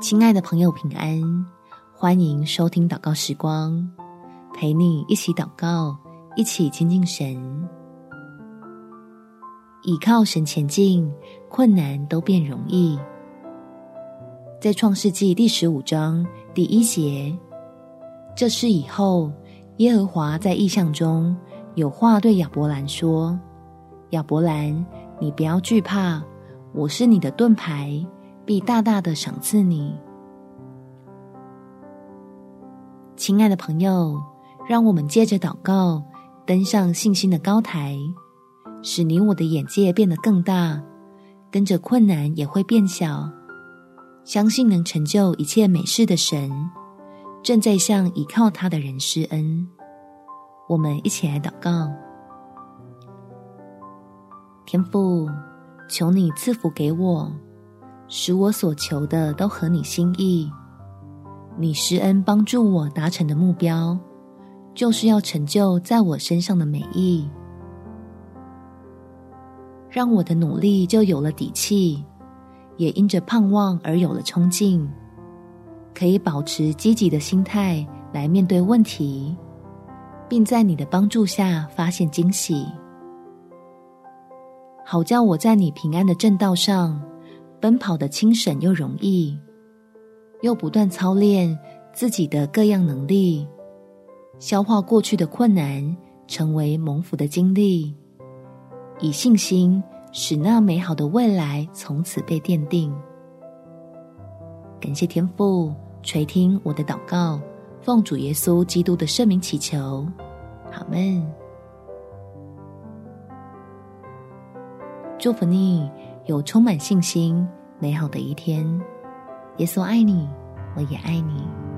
亲爱的朋友，平安！欢迎收听祷告时光，陪你一起祷告，一起亲近神。倚靠神前进，困难都变容易。在创世纪第十五章第一节，这事以后，耶和华在异象中有话对亚伯兰说：“亚伯兰，你不要惧怕，我是你的盾牌。”必大大的赏赐你，亲爱的朋友，让我们借着祷告登上信心的高台，使你我的眼界变得更大，跟着困难也会变小。相信能成就一切美事的神，正在向倚靠他的人施恩。我们一起来祷告：天父，求你赐福给我。使我所求的都合你心意，你施恩帮助我达成的目标，就是要成就在我身上的美意，让我的努力就有了底气，也因着盼望而有了冲劲，可以保持积极的心态来面对问题，并在你的帮助下发现惊喜，好叫我在你平安的正道上。奔跑的轻省又容易，又不断操练自己的各样能力，消化过去的困难，成为蒙福的经历，以信心使那美好的未来从此被奠定。感谢天父垂听我的祷告，奉主耶稣基督的圣名祈求，阿们。祝福你。有充满信心、美好的一天。耶稣爱你，我也爱你。